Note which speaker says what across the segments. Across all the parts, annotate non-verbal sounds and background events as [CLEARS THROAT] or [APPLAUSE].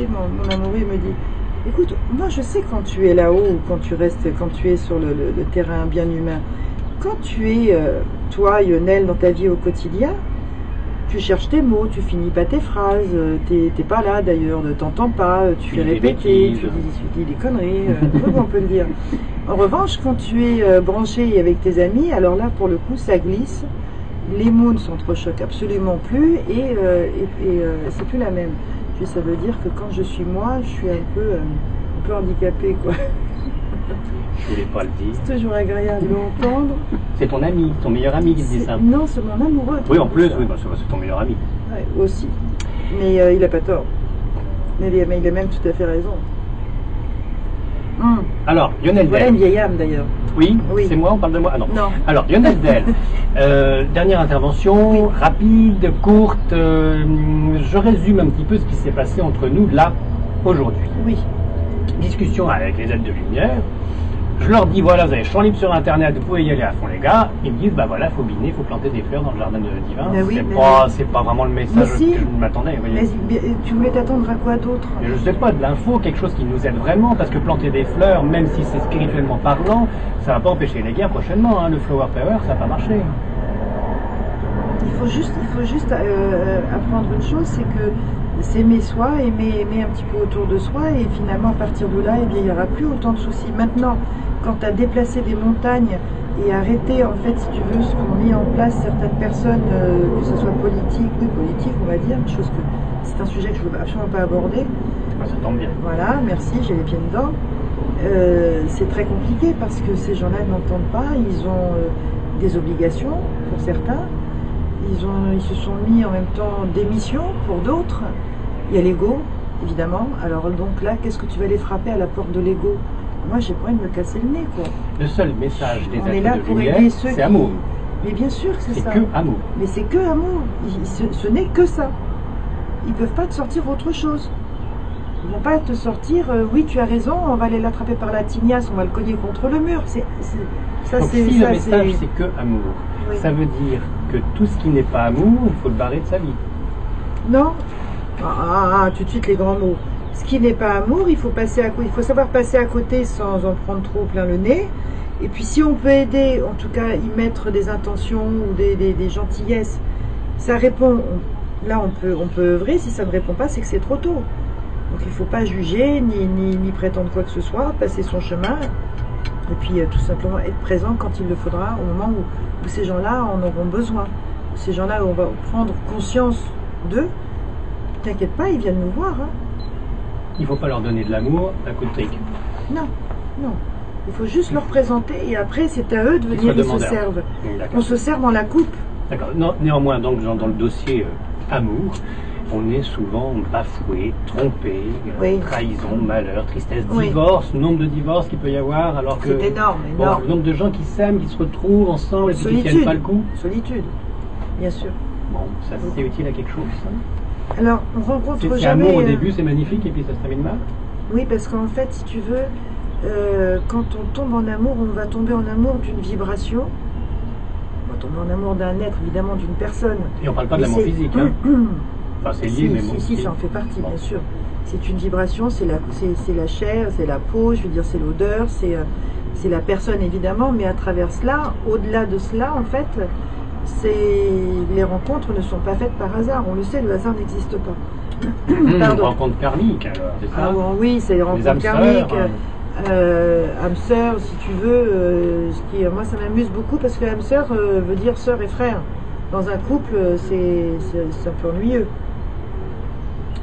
Speaker 1: mon, mon amoureux il me dit, écoute, moi je sais quand tu es là-haut ou quand tu restes, quand tu es sur le, le- le terrain bien humain, quand tu es, euh, toi, Lionel, dans ta vie au quotidien, tu cherches tes mots, tu finis pas tes phrases, euh, t'es pas là d'ailleurs, ne t'entends pas, euh, tu fais répéter, tu dis, tu dis des conneries, euh, on peut le dire. En revanche, quand tu es euh, branché avec tes amis, alors là, pour le coup, ça glisse. Les mots ne s'entrechoquent absolument plus et, euh, et, et, c'est plus la même. Puis ça veut dire que quand je suis moi, je suis un peu, euh, un peu handicapée, quoi.
Speaker 2: Je voulais pas le dire.
Speaker 1: C'est toujours agréable de l'entendre.
Speaker 2: C'est ton ami, ton meilleur ami qui dit ça.
Speaker 1: Non, c'est mon amoureux.
Speaker 2: Oui, en plus, oui, bah, c'est ton meilleur ami.
Speaker 1: Ouais, aussi. Mais euh, il a pas tort. Mais il, a, mais il a même tout à fait raison. Hum.
Speaker 2: Alors, Lionel
Speaker 1: Voilà une vieille âme d'ailleurs.
Speaker 2: Oui,
Speaker 1: Oui.
Speaker 2: c'est moi, on parle de moi. Ah non.
Speaker 1: Non.
Speaker 2: Alors, Lionel Del, [LAUGHS] euh, dernière intervention, rapide, courte. euh, je résume un petit peu ce qui s'est passé entre nous là, aujourd'hui.
Speaker 1: Oui.
Speaker 2: Discussion avec les aides de lumière. Je leur dis, voilà, vous avez champ libre sur Internet, vous pouvez y aller à fond, les gars. Ils me disent, bah voilà, faut biner, faut planter des fleurs dans le jardin de divin.
Speaker 1: Oui,
Speaker 2: c'est
Speaker 1: mais
Speaker 2: pas,
Speaker 1: oui.
Speaker 2: c'est pas vraiment le message
Speaker 1: si.
Speaker 2: que je m'attendais.
Speaker 1: Mais tu voulais t'attendre à quoi d'autre?
Speaker 2: Je sais pas, de l'info, quelque chose qui nous aide vraiment, parce que planter des fleurs, même si c'est spirituellement parlant, ça va pas empêcher les guerres prochainement. hein. Le flower power, ça va pas marcher.
Speaker 1: Il faut juste, il faut juste euh, apprendre une chose, c'est que s'aimer soi, aimer, aimer un petit peu autour de soi, et finalement à partir de là, eh bien, il n'y aura plus autant de soucis. Maintenant, quand tu as déplacé des montagnes et arrêté, en fait, si tu veux, ce qu'ont mis en place certaines personnes, euh, que ce soit politique, oui, politique, on va dire, une chose que c'est un sujet que je ne veux absolument pas aborder.
Speaker 2: Bah, ça tombe bien.
Speaker 1: Voilà, merci, j'ai les pieds dedans. Euh, c'est très compliqué parce que ces gens-là n'entendent pas, ils ont euh, des obligations pour certains, ils, ont, ils se sont mis en même temps des missions pour d'autres. Il y a l'ego, évidemment. Alors donc là, qu'est-ce que tu vas aller frapper à la porte de l'ego? Moi, j'ai pas envie de me casser le nez, quoi.
Speaker 2: Le seul message des
Speaker 1: On est là
Speaker 2: de
Speaker 1: pour
Speaker 2: lumière,
Speaker 1: aider ceux
Speaker 2: c'est
Speaker 1: qui...
Speaker 2: amour.
Speaker 1: Mais bien sûr que c'est
Speaker 2: C'est
Speaker 1: ça.
Speaker 2: que amour.
Speaker 1: Mais c'est que amour. Ce ce n'est que ça. Ils peuvent pas te sortir autre chose. Ils vont pas te sortir. euh, oui, tu as raison. On va aller l'attraper par la tignasse. On va le cogner contre le mur. C'est c'est- ça.
Speaker 2: Donc
Speaker 1: C'est
Speaker 2: si le message
Speaker 1: c'est-
Speaker 2: c'est que amour,
Speaker 1: Oui.
Speaker 2: ça veut dire que tout ce qui n'est pas amour, il faut le barrer de sa vie.
Speaker 1: Non. Ah, ah, ah, tout de suite les grands mots. Ce qui n'est pas amour, il faut passer à. Il faut savoir passer à côté sans en prendre trop plein le nez. Et puis si on peut aider, en tout cas y mettre des intentions ou des, gentillesses, ça répond. on- là on peut on peut œuvrer. Si ça ne répond pas, c'est que c'est trop tôt. Donc il ne faut pas juger ni, ni, ni prétendre quoi que ce soit, passer son chemin. Et puis euh, tout simplement être présent quand il le faudra, au moment où, où ces gens-là en auront besoin. Ces gens-là, on va prendre conscience d'eux. T'inquiète pas, ils viennent nous voir. hein.
Speaker 2: Il faut pas leur donner de l'amour à coup de trick.
Speaker 1: Non, non. Il faut juste leur présenter et après c'est à eux de venir, ils se servent.
Speaker 2: D'accord.
Speaker 1: On se sert dans la coupe.
Speaker 2: D'accord. Néanmoins, donc, dans, dans le dossier euh, amour, on est souvent bafoué, trompé, euh,
Speaker 1: Oui.
Speaker 2: trahison, malheur, tristesse,
Speaker 1: Oui.
Speaker 2: divorce, nombre de divorces qu'il peut y avoir, alors que
Speaker 1: C'est énorme,
Speaker 2: bon,
Speaker 1: énorme.
Speaker 2: le nombre de gens qui s'aiment, qui se retrouvent ensemble et qui tiennent
Speaker 1: Solitude.
Speaker 2: pas le coup.
Speaker 1: Solitude, bien sûr.
Speaker 2: Bon, ça c'est utile à quelque chose. ça?
Speaker 1: Alors, on rencontre jamais.
Speaker 2: amour au
Speaker 1: euh,
Speaker 2: début, c'est magnifique, et puis ça se termine mal.
Speaker 1: Oui, parce qu'en fait, si tu veux, euh, quand on tombe en amour, on va tomber en amour d'une vibration. On va tomber en amour d'un être, évidemment, d'une personne.
Speaker 2: Et on parle pas de l'amour physique. [CLEARS THROAT] Hein. Enfin, c'est lié,
Speaker 1: si,
Speaker 2: mais
Speaker 1: si,
Speaker 2: bon.
Speaker 1: si,
Speaker 2: c'est-
Speaker 1: ça en fait partie,
Speaker 2: Bon.
Speaker 1: bien sûr. C'est une vibration, c'est la, c'est, la chair, c'est la peau, je veux dire, c'est l'odeur, c'est, euh, c'est la personne évidemment, mais à travers cela, au-delà de cela, en fait, les rencontres ne sont pas faites par hasard. On le sait, le hasard n'existe pas. Pardon.
Speaker 2: rencontre karmique, alors, c'est ça
Speaker 1: Ah bon, oui, c'est les
Speaker 2: Les
Speaker 1: rencontres
Speaker 2: âmes sœurs,
Speaker 1: karmiques,
Speaker 2: hein.
Speaker 1: euh, âme sœur, si tu veux. euh, ce qui, moi, ça m'amuse beaucoup parce que âme sœur euh, veut dire sœur et frère. Dans un couple, c'est, un peu ennuyeux.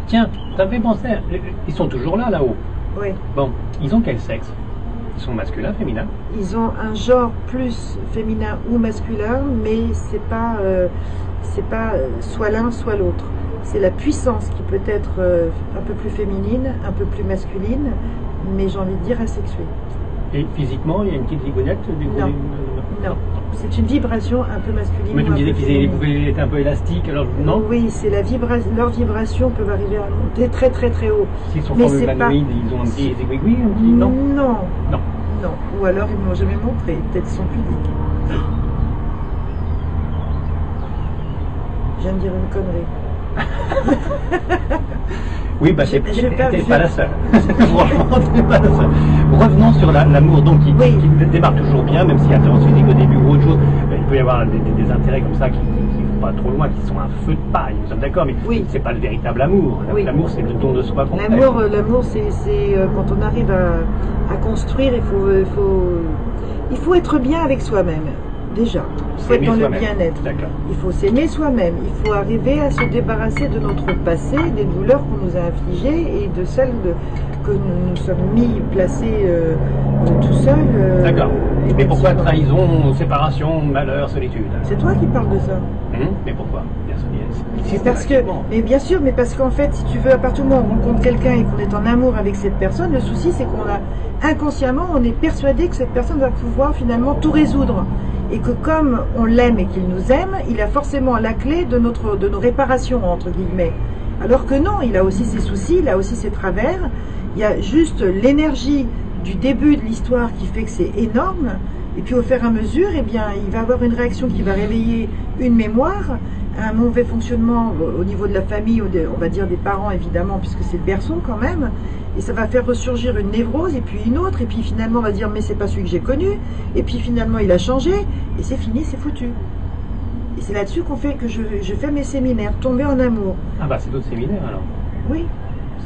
Speaker 2: Tiens, ça me fait penser, ils sont toujours là, là-haut.
Speaker 1: Oui.
Speaker 2: Bon, ils ont quel sexe? Ils sont masculins, féminins
Speaker 1: Ils ont un genre plus féminin ou masculin, mais c'est pas, euh, c'est pas euh, soit l'un soit l'autre. C'est la puissance qui peut être euh, un peu plus féminine, un peu plus masculine, mais j'ai envie de dire asexuée.
Speaker 2: Et physiquement, il y a une petite zigounette du
Speaker 1: Non. Non, c'est une vibration un peu masculine.
Speaker 2: Mais tu me disais qu'ils être un peu élastiques, alors non
Speaker 1: Oui, c'est la vibration. Leurs vibrations peuvent arriver à monter très très très haut.
Speaker 2: S'ils sont
Speaker 1: c'est pas-
Speaker 2: ils ont un petit zigouigoui, un petit non
Speaker 1: non,
Speaker 2: Non.
Speaker 1: non. Ou alors ils ne m'ont jamais montré. Peut-être ils sont pudiques. Je viens de dire une connerie. [LAUGHS]
Speaker 2: Oui, bah, c'est
Speaker 1: pas-
Speaker 2: la seule. [LAUGHS] Franchement, t'es pas la seule. Revenons sur la- l'amour, donc, qui,
Speaker 1: Oui.
Speaker 2: qui démarre toujours bien, même s'il y a violence physique au début ou autre chose. Euh, Il peut y avoir des, des- des intérêts comme ça qui ne vont pas trop loin, qui sont un feu de paille, nous sommes d'accord, mais
Speaker 1: Oui.
Speaker 2: c'est pas le véritable amour.
Speaker 1: Oui.
Speaker 2: L'amour, c'est le don de soi qu'on.
Speaker 1: L'amour, euh, l'amour, c'est euh, quand on arrive à, à construire, il faut, il faut, il faut être bien avec soi-même. Déjà, dans le bien-être. Il faut s'aimer soi-même. Il faut arriver à se débarrasser de notre passé, des douleurs qu'on nous a infligées et de celles de- que nous nous sommes mis, placées euh, euh, tout seuls. euh,
Speaker 2: D'accord. Mais pourquoi trahison, séparation, malheur, solitude?
Speaker 1: C'est toi qui parles de ça.
Speaker 2: Hum Mais pourquoi?
Speaker 1: Parce que, mais bien sûr, mais parce qu'en fait, si tu veux, à partir du moment où on rencontre quelqu'un et qu'on est en amour avec cette personne, le souci c'est qu'on a inconsciemment, on est persuadé que cette personne va pouvoir finalement tout résoudre. Et que comme on l'aime et qu'il nous aime, il a forcément la clé de, notre, de nos réparations, entre guillemets. Alors que non, il a aussi ses soucis, il a aussi ses travers. Il y a juste l'énergie du début de l'histoire qui fait que c'est énorme. Et puis au fur et à mesure, eh bien, il va avoir une réaction qui va réveiller une mémoire, un mauvais fonctionnement au niveau de la famille, on va dire des parents évidemment, puisque c'est le berceau quand même. Et ça va faire ressurgir une névrose, et puis une autre, et puis finalement on va dire mais c'est pas celui que j'ai connu, et puis finalement il a changé, et c'est fini, c'est foutu. Et c'est là-dessus qu'on fait que je, je fais mes séminaires, tomber en amour.
Speaker 2: Ah bah c'est d'autres séminaires alors.
Speaker 1: Oui,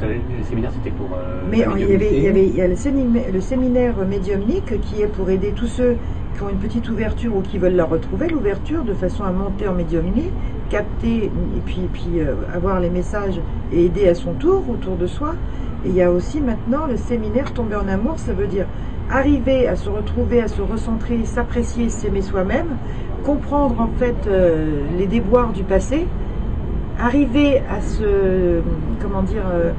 Speaker 2: savez, les séminaires c'était pour. euh,
Speaker 1: mais il y avait, il y
Speaker 2: médiumnité.
Speaker 1: avait il y a le, séminaire, le séminaire médiumnique qui est pour aider tous ceux qui ont une petite ouverture ou qui veulent la retrouver, l'ouverture de façon à monter en médiumnie, capter et puis, et puis euh, avoir les messages et aider à son tour autour de soi. Et il y a aussi maintenant le séminaire tomber en amour, ça veut dire arriver à se retrouver, à se recentrer, s'apprécier, s'aimer soi-même, comprendre en fait euh, les déboires du passé, arriver à se, comment dire, euh,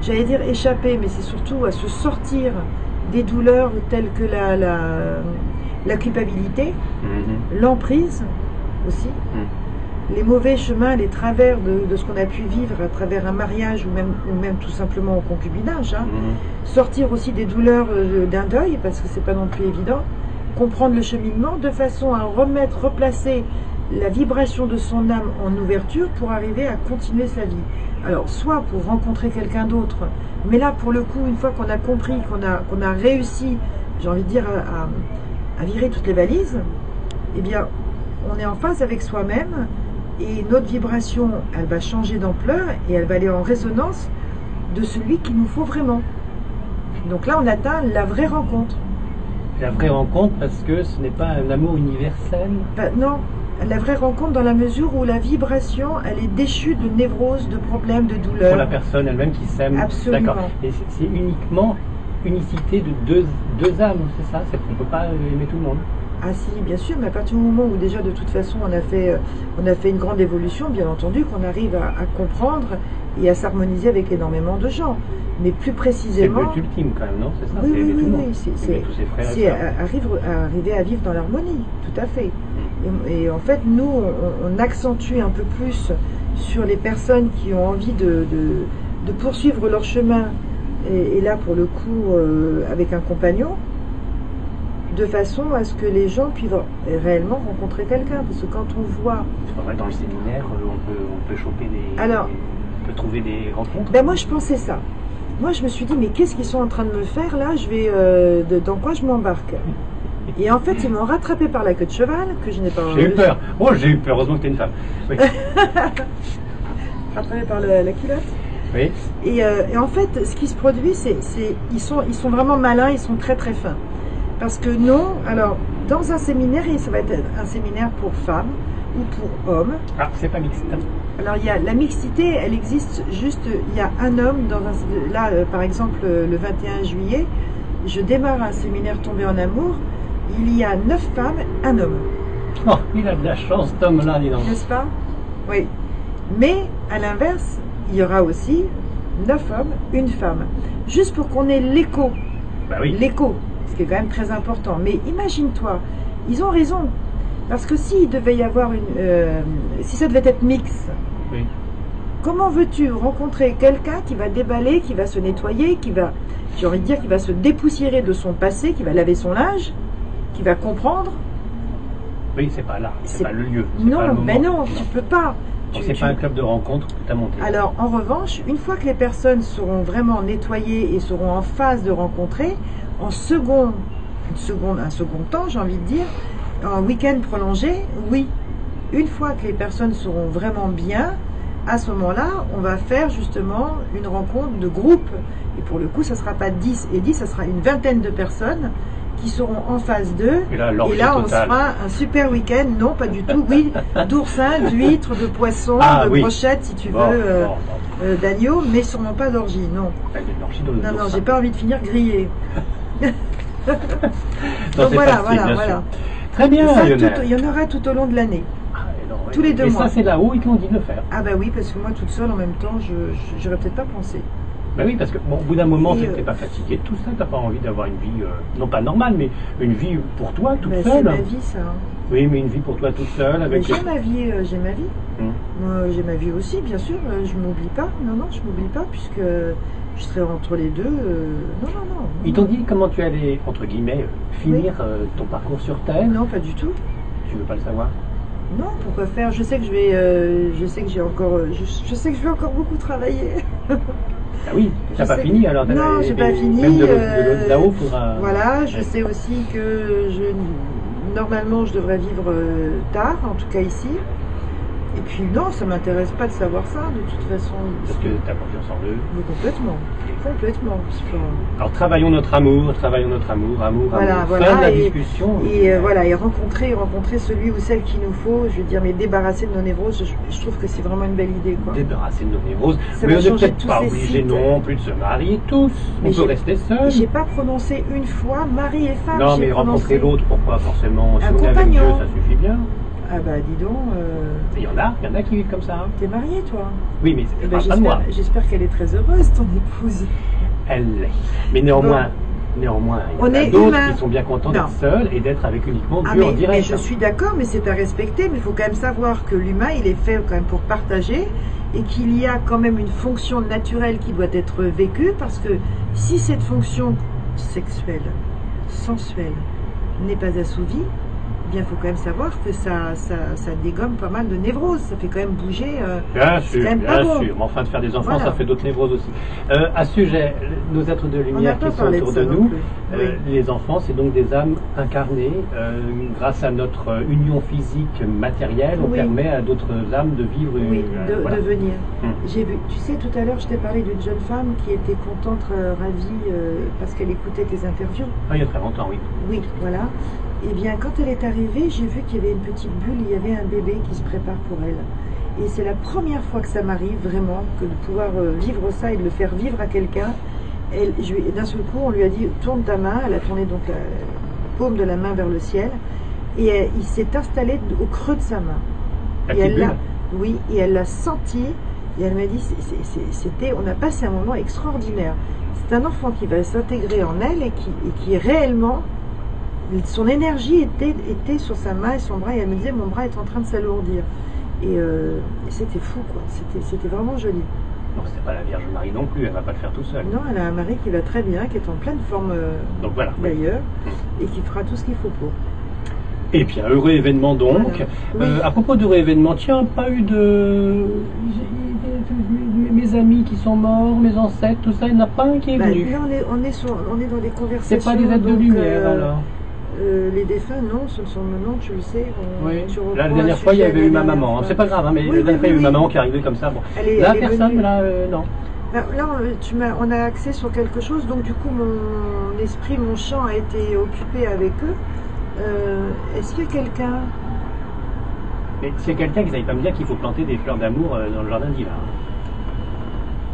Speaker 1: j'allais dire échapper, mais c'est surtout à se sortir des douleurs telles que la, la culpabilité,
Speaker 2: Mhm.
Speaker 1: l'emprise aussi, les mauvais chemins, les travers de, de ce qu'on a pu vivre à travers un mariage ou même, ou même tout simplement au concubinage. hein.
Speaker 2: Mhm.
Speaker 1: Sortir aussi des douleurs euh, d'un deuil, parce que c'est pas non plus évident. Comprendre le cheminement de façon à remettre, replacer la vibration de son âme en ouverture pour arriver à continuer sa vie. Alors, soit pour rencontrer quelqu'un d'autre, mais là, pour le coup, une fois qu'on a compris, qu'on a, qu'on a réussi, j'ai envie de dire, à, à- à virer toutes les valises, eh bien, on est en phase avec soi-même et notre vibration, elle va changer d'ampleur et elle va aller en résonance de celui qu'il nous faut vraiment. Donc là, on atteint la vraie rencontre.
Speaker 2: La vraie rencontre parce que ce n'est pas un amour universel.
Speaker 1: Ben, non, la vraie rencontre dans la mesure où la vibration, elle est déchue de névrose, de problèmes, de
Speaker 2: pour la personne elle-même qui s'aime.
Speaker 1: Absolument.
Speaker 2: D'accord. Et c'est uniquement unicité de deux, deux âmes, c'est ça? C'est- On ne peut pas aimer tout le monde.
Speaker 1: Ah si, bien sûr, mais à partir du moment où déjà de toute façon on a fait, euh, on a fait une grande évolution, bien entendu qu'on arrive à, à comprendre et à s'harmoniser avec énormément de gens. Mais plus
Speaker 2: C'est le
Speaker 1: précisément,
Speaker 2: but ultime quand même, non? C'est ça
Speaker 1: Oui, oui, oui, oui, c'est- arriver à vivre dans l'harmonie, tout à fait. Et, et en fait, nous, on, on accentue un peu plus sur les personnes qui ont envie de, de- de poursuivre leur chemin, et, et là, pour le coup, euh, avec un compagnon, de façon à ce que les gens puissent réellement rencontrer quelqu'un. Parce que quand on voit...
Speaker 2: C'est pas vrai, dans le séminaire, euh, on peut, on peut choper des.
Speaker 1: Alors-
Speaker 2: on peut trouver des rencontres.
Speaker 1: Ben moi, je pensais ça. Moi, je me suis dit, mais qu'est-ce qu'ils sont en train de me faire là? Je vais, euh, de- Dans quoi je m'embarque? Et en fait, ils m'ont rattrapé par la queue de cheval, que je n'ai pas
Speaker 2: J'ai eu peur. Oh, j'ai eu peur. Heureusement que t'es une femme. Oui. [LAUGHS]
Speaker 1: rattrapé par la, la culotte?
Speaker 2: Oui.
Speaker 1: Et, euh, et en fait, ce qui se produit, c'est, ils sont, ils sont vraiment malins, ils sont très très fins. Parce que non, alors, dans un séminaire, et ça va être un séminaire pour femmes ou pour hommes.
Speaker 2: Ah, c'est pas mixte.
Speaker 1: Alors, il y a la mixité, elle existe juste, il y a un homme dans un, là, euh, par exemple, euh, le 21 juillet, je démarre un séminaire tombé en amour, il y a neuf femmes, un homme.
Speaker 2: Oh, il a de la chance, cet homme-là, dis donc.
Speaker 1: n'est-ce pas? Oui. Mais à l'inverse, il y aura aussi neuf hommes, une femme. Juste pour qu'on ait l'écho.
Speaker 2: Bah oui.
Speaker 1: L'écho, ce qui est quand même très important. Mais imagine-toi, ils ont raison. Parce que s'il devait y avoir une. euh, si ça devait être mix,
Speaker 2: Oui.
Speaker 1: comment veux-tu rencontrer quelqu'un qui va déballer, qui va se nettoyer, qui va. J'ai envie de dire, qui va se dépoussiérer de son passé, qui va laver son linge, qui va comprendre?
Speaker 2: Oui, c'est pas là. C'est pas le lieu.
Speaker 1: Non, mais non, tu peux pas. Tu-
Speaker 2: C'est
Speaker 1: tu-
Speaker 2: pas un club de rencontre que tu as monté.
Speaker 1: Alors, en revanche, une fois que les personnes seront vraiment nettoyées et seront en phase de rencontrer, en second, une seconde, un second temps, j'ai envie de dire, en week-end prolongé, oui. Une fois que les personnes seront vraiment bien, à ce moment-là, on va faire justement une rencontre de groupe. Et pour le coup, ça ne sera pas 10 et 10, ça sera une vingtaine de personnes qui seront en phase 2.
Speaker 2: Et là, l'orgie
Speaker 1: Et là, on
Speaker 2: totale.
Speaker 1: fera un super week-end. Non, pas du tout. Oui, [LAUGHS] d'oursins, d'huîtres, de poissons,
Speaker 2: Ah,
Speaker 1: de
Speaker 2: oui.
Speaker 1: brochettes, si tu veux, euh, euh, d'agneau, mais sûrement pas d'orgie. Non,
Speaker 2: il y a une orgie dans le
Speaker 1: non, non, j'ai pas envie de finir grillé. [LAUGHS] [LAUGHS] Donc voilà, voilà,
Speaker 2: bien
Speaker 1: voilà.
Speaker 2: Très bien,
Speaker 1: Ça, tout- il y en aura tout au long de l'année.
Speaker 2: Ah, et non, ouais.
Speaker 1: Tous les deux
Speaker 2: et
Speaker 1: mois.
Speaker 2: ça, c'est là-haut, ils te l'ont dit de le faire.
Speaker 1: Ah bah oui, parce que moi toute seule en même temps, je j'aurais peut-être pas pensé.
Speaker 2: Bah oui, parce que bon, au bout d'un moment, tu
Speaker 1: euh,
Speaker 2: n'es pas fatigué de tout ça, t'as pas envie d'avoir une vie, euh, non pas normale, mais une vie pour toi, toute
Speaker 1: Bah, c'est
Speaker 2: seule.
Speaker 1: ma vie ça. hein.
Speaker 2: Oui, mais une vie pour toi toute seule, avec.
Speaker 1: j'ai ma vie, euh, j'ai ma vie.
Speaker 2: Hum.
Speaker 1: J'ai ma vie aussi, bien sûr. euh, je m'oublie pas. Non, non, je m'oublie pas puisque je serai entre les deux. euh, Non, non, non.
Speaker 2: Ils t'ont dit comment tu allais, entre guillemets, euh, finir euh, ton parcours sur Terre?
Speaker 1: Non, pas du tout.
Speaker 2: Tu veux pas le savoir?
Speaker 1: Non, pourquoi faire Je sais que je vais, euh, je sais que j'ai encore, euh, je, je sais que je vais encore beaucoup travailler.
Speaker 2: Ah oui, t'as pas fini alors
Speaker 1: Non, j'ai pas fini,
Speaker 2: Même de, l'autre- de
Speaker 1: euh,
Speaker 2: l'autre là-haut, faudra.
Speaker 1: Voilà, je
Speaker 2: Ouais.
Speaker 1: sais aussi que je, normalement, je devrais vivre euh, tard, en tout cas ici. Et puis non, ça m'intéresse pas de savoir ça, de toute façon.
Speaker 2: Parce que t'as confiance en eux.
Speaker 1: Mais complètement, complètement.
Speaker 2: Alors travaillons notre amour, travaillons notre amour, amour,
Speaker 1: Voilà,
Speaker 2: amour.
Speaker 1: voilà,
Speaker 2: Fin de la
Speaker 1: et-
Speaker 2: discussion.
Speaker 1: Et euh, voilà, et rencontrer, rencontrer celui ou celle qu'il nous faut, je veux dire, mais débarrasser de nos névroses, je, je trouve que c'est vraiment une belle idée, quoi.
Speaker 2: Débarrasser de nos névroses.
Speaker 1: Ça
Speaker 2: mais on n'est peut-être pas obligé non plus de se marier tous.
Speaker 1: Mais
Speaker 2: on peut rester seul.
Speaker 1: J'ai pas prononcé une fois mari et femme.
Speaker 2: Non, mais rencontrer l'autre, pourquoi forcément Si
Speaker 1: Un
Speaker 2: on est avec
Speaker 1: compagnon.
Speaker 2: Dieu, ça suffit bien.
Speaker 1: Ah bah dis donc, euh,
Speaker 2: Il y en a, il y en a qui vivent comme ça. hein.
Speaker 1: t'es marié toi
Speaker 2: Oui, mais
Speaker 1: Eh
Speaker 2: je
Speaker 1: ben,
Speaker 2: pas de moi.
Speaker 1: j'espère, qu'elle est très heureuse, ton épouse.
Speaker 2: Elle l'est. Mais néanmoins, néanmoins, il y en a d'autres qui sont bien contents d'être seuls et d'être avec uniquement
Speaker 1: Ah,
Speaker 2: Dieu
Speaker 1: mais,
Speaker 2: en
Speaker 1: mais
Speaker 2: direct.
Speaker 1: je suis d'accord, mais c'est à respecter. Mais il faut quand même savoir que l'humain, il est fait quand même pour partager et qu'il y a quand même une fonction naturelle qui doit être vécue parce que si cette fonction sexuelle, sensuelle, n'est pas assouvie, eh bien, il faut quand même savoir que ça, ça, ça dégomme pas mal de névroses. Ça fait quand même bouger. euh,
Speaker 2: Bien sûr, bien sûr. Mais enfin, de faire des enfants,
Speaker 1: Voilà.
Speaker 2: ça fait d'autres névroses aussi. Euh, à ce sujet, nos êtres de lumière qui sont
Speaker 1: de
Speaker 2: autour de nous, euh,
Speaker 1: Oui.
Speaker 2: les enfants, c'est donc des âmes incarnées. euh, grâce à notre union physique matérielle, on
Speaker 1: Oui.
Speaker 2: permet à d'autres âmes de vivre.
Speaker 1: Oui, de,
Speaker 2: voilà.
Speaker 1: de venir. J'ai vu, tu sais, tout à l'heure, je t'ai parlé d'une jeune femme qui était contente, ravie, parce qu'elle écoutait tes interviews.
Speaker 2: Ah, il y a très longtemps, oui.
Speaker 1: Oui, voilà. Eh bien, quand elle est arrivée, j'ai vu qu'il y avait une petite bulle, il y avait un bébé qui se prépare pour elle. Et c'est la première fois que ça m'arrive vraiment, que de pouvoir euh, vivre ça et de le faire vivre à quelqu'un. D'un seul coup, on lui a dit tourne ta main. Elle a tourné donc la paume de la main vers le ciel, et il s'est installé au creux de sa main.
Speaker 2: La
Speaker 1: Et elle l'a, oui, et elle l'a senti. Et elle m'a dit, c'était, on a passé un moment extraordinaire. C'est un enfant qui va s'intégrer en elle et qui, et qui est réellement, son énergie était, était sur sa main et son bras. Et elle me disait, mon bras est en train de s'alourdir. Et, euh, et c'était fou, quoi. C'était, vraiment joli.
Speaker 2: Non, c'est pas la Vierge Marie non plus, elle va pas le faire tout seul.
Speaker 1: Non, elle a un mari qui va très bien, qui est en pleine forme euh,
Speaker 2: Donc voilà. oui.
Speaker 1: d'ailleurs, et qui fera tout ce qu'il faut pour.
Speaker 2: Et puis un heureux événement donc.
Speaker 1: Voilà.
Speaker 2: Euh, à propos d'heureux événement, tiens, pas eu de. Mes amis qui sont morts, mes ancêtres, tout ça, il n'y en a pas un qui est
Speaker 1: Bah,
Speaker 2: venu.
Speaker 1: là, on est, on, est sur- on est dans des conversations.
Speaker 2: C'est pas des êtres de
Speaker 1: donc,
Speaker 2: lumière
Speaker 1: euh,
Speaker 2: alors.
Speaker 1: Euh, les défunts, non, ce sont non, tu le sais. on-
Speaker 2: Oui.
Speaker 1: tu
Speaker 2: Là, la dernière fois, il y avait eu ma maman. hein. C'est pas grave, hein, mais
Speaker 1: Oui,
Speaker 2: la dernière
Speaker 1: oui,
Speaker 2: fois, il y a eu ma maman qui est arrivée comme ça. Bon.
Speaker 1: Elle est, est
Speaker 2: personne,
Speaker 1: venue.
Speaker 2: là, euh, non.
Speaker 1: Bah, là, on, tu m'as- on a accès sur quelque chose, donc du coup, mon esprit, mon champ a été occupé avec eux. Euh, Est-ce qu'il y a quelqu'un?
Speaker 2: Mais s'il y a quelqu'un qui savait pas me dire qu'il faut planter des fleurs d'amour dans le jardin divin.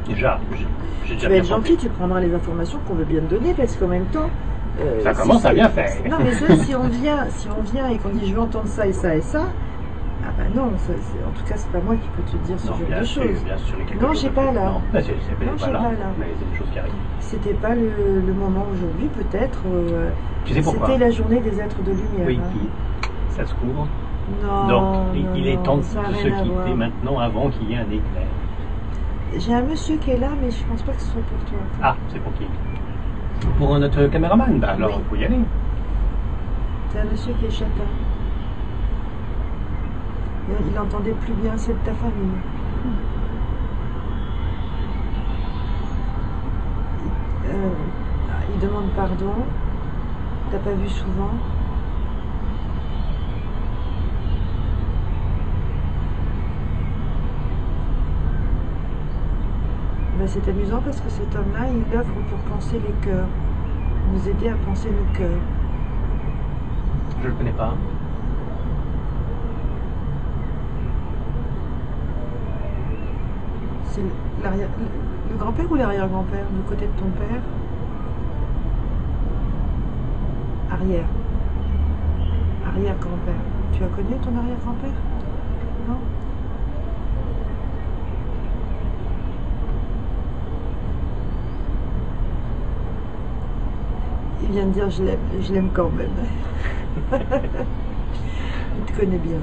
Speaker 2: Déjà, j'ai- j'ai
Speaker 1: Tu
Speaker 2: déjà
Speaker 1: vas être gentil, tu prendras les informations qu'on veut bien te donner, parce qu'en même temps. Euh,
Speaker 2: Ça
Speaker 1: si
Speaker 2: commence à bien faire.
Speaker 1: Non, mais ça, si on vient, si on vient et qu'on dit je veux entendre ça et ça et ça, ah bah non, ça, en tout cas, c'est pas moi qui peux te dire ce
Speaker 2: Non,
Speaker 1: genre
Speaker 2: bien
Speaker 1: de choses.
Speaker 2: bien sûr.
Speaker 1: Non, j'ai pas
Speaker 2: plus.
Speaker 1: là.
Speaker 2: Non, bah, c'est pas là.
Speaker 1: pas là.
Speaker 2: Mais c'est des choses qui arrivent.
Speaker 1: C'était pas le, le moment aujourd'hui, peut-être. euh,
Speaker 2: Tu sais pourquoi
Speaker 1: C'était la journée des êtres de lumière.
Speaker 2: Oui,
Speaker 1: hein.
Speaker 2: ça se couvre.
Speaker 1: Non,
Speaker 2: Donc, il,
Speaker 1: non,
Speaker 2: il est temps de, se quitter maintenant avant qu'il y ait un éclair.
Speaker 1: J'ai un monsieur qui est là, mais je pense pas que ce soit pour toi.
Speaker 2: Ah, c'est pour qui? Pour notre caméraman Bah alors,
Speaker 1: Oui.
Speaker 2: il faut y aller.
Speaker 1: C'est un monsieur qui est châtain. Il entendait plus bien celle de ta famille. Euh, il demande pardon. T'as pas vu souvent. Ben, c'est amusant parce que cet homme-là, il œuvre pour penser les cœurs, nous aider à penser nos cœurs.
Speaker 2: Je le connais pas.
Speaker 1: C'est l'arrière, le grand-père ou l'arrière-grand-père Du côté de ton père? Arrière. Arrière-grand-père. Tu as connu ton arrière-grand-père? Non? Il vient de dire je l'aime, je l'aime quand même. [LAUGHS] Il te connaît bien.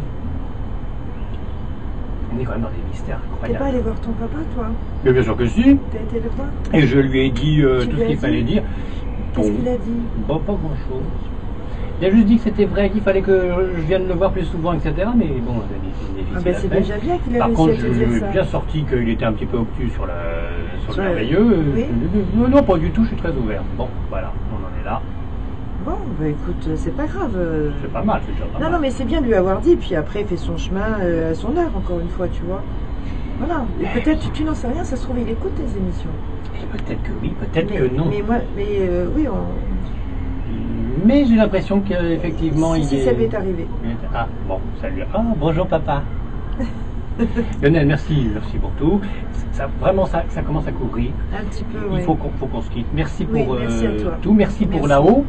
Speaker 2: On est quand même dans des mystères
Speaker 1: T'es pas allé voir ton papa, toi?
Speaker 2: Mais bien sûr que si.
Speaker 1: T'as été le voir?
Speaker 2: Et je lui ai dit euh, tout ce qu'il fallait dire.
Speaker 1: Qu'est-ce
Speaker 2: Bon.
Speaker 1: qu'il a dit?
Speaker 2: Bon, pas grand chose. Il a juste dit que c'était vrai, qu'il fallait que je vienne le voir plus souvent, etc. Mais bon, c'est difficile
Speaker 1: Ah ben c'est déjà bien qu'il a
Speaker 2: Par contre, je lui ai bien sorti qu'il était un petit peu obtus sur, la, sur
Speaker 1: Sur
Speaker 2: le merveilleux.
Speaker 1: Oui.
Speaker 2: Non, pas du tout, je suis très ouvert. Bon, voilà, là.
Speaker 1: Bon, bah écoute, c'est pas grave. euh.
Speaker 2: C'est pas mal, c'est déjà pas
Speaker 1: Non,
Speaker 2: mal.
Speaker 1: non, mais c'est bien de lui avoir dit, puis après, il fait son chemin euh, à son heure, encore une fois, tu vois. Voilà. Et peut-être, tu, tu n'en sais rien, ça se trouve, il écoute tes émissions.
Speaker 2: Et Peut-être que oui, peut-être que non.
Speaker 1: Mais moi, mais euh, oui, on...
Speaker 2: Mais j'ai l'impression qu'effectivement,
Speaker 1: si,
Speaker 2: il
Speaker 1: si
Speaker 2: est.
Speaker 1: ça lui est arrivé.
Speaker 2: Ah, bon, salut. Ah, bonjour papa. [LAUGHS] [LAUGHS] Lionel, merci, merci pour tout. Ça, vraiment, ça, ça commence à courir.
Speaker 1: Un petit peu,
Speaker 2: Il
Speaker 1: oui.
Speaker 2: faut qu'on se quitte. Merci pour euh,
Speaker 1: merci toi.
Speaker 2: tout. Merci pour là-haut.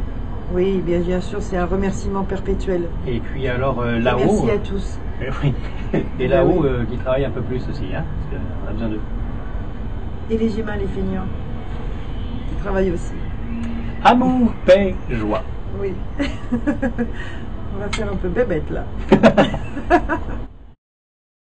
Speaker 1: Oui, bien, bien sûr, c'est un remerciement perpétuel.
Speaker 2: Et puis alors euh, là-haut.
Speaker 1: Merci
Speaker 2: euh,
Speaker 1: à tous. [LAUGHS]
Speaker 2: oui. Et
Speaker 1: Ben
Speaker 2: là-haut, euh, qui travaille un peu plus aussi, hein, parce qu'on a besoin de.
Speaker 1: Et les Gémins, les feignants, qui travaillent aussi.
Speaker 2: Amour, paix, joie.
Speaker 1: Oui. [LAUGHS] on va faire un peu bébête, là.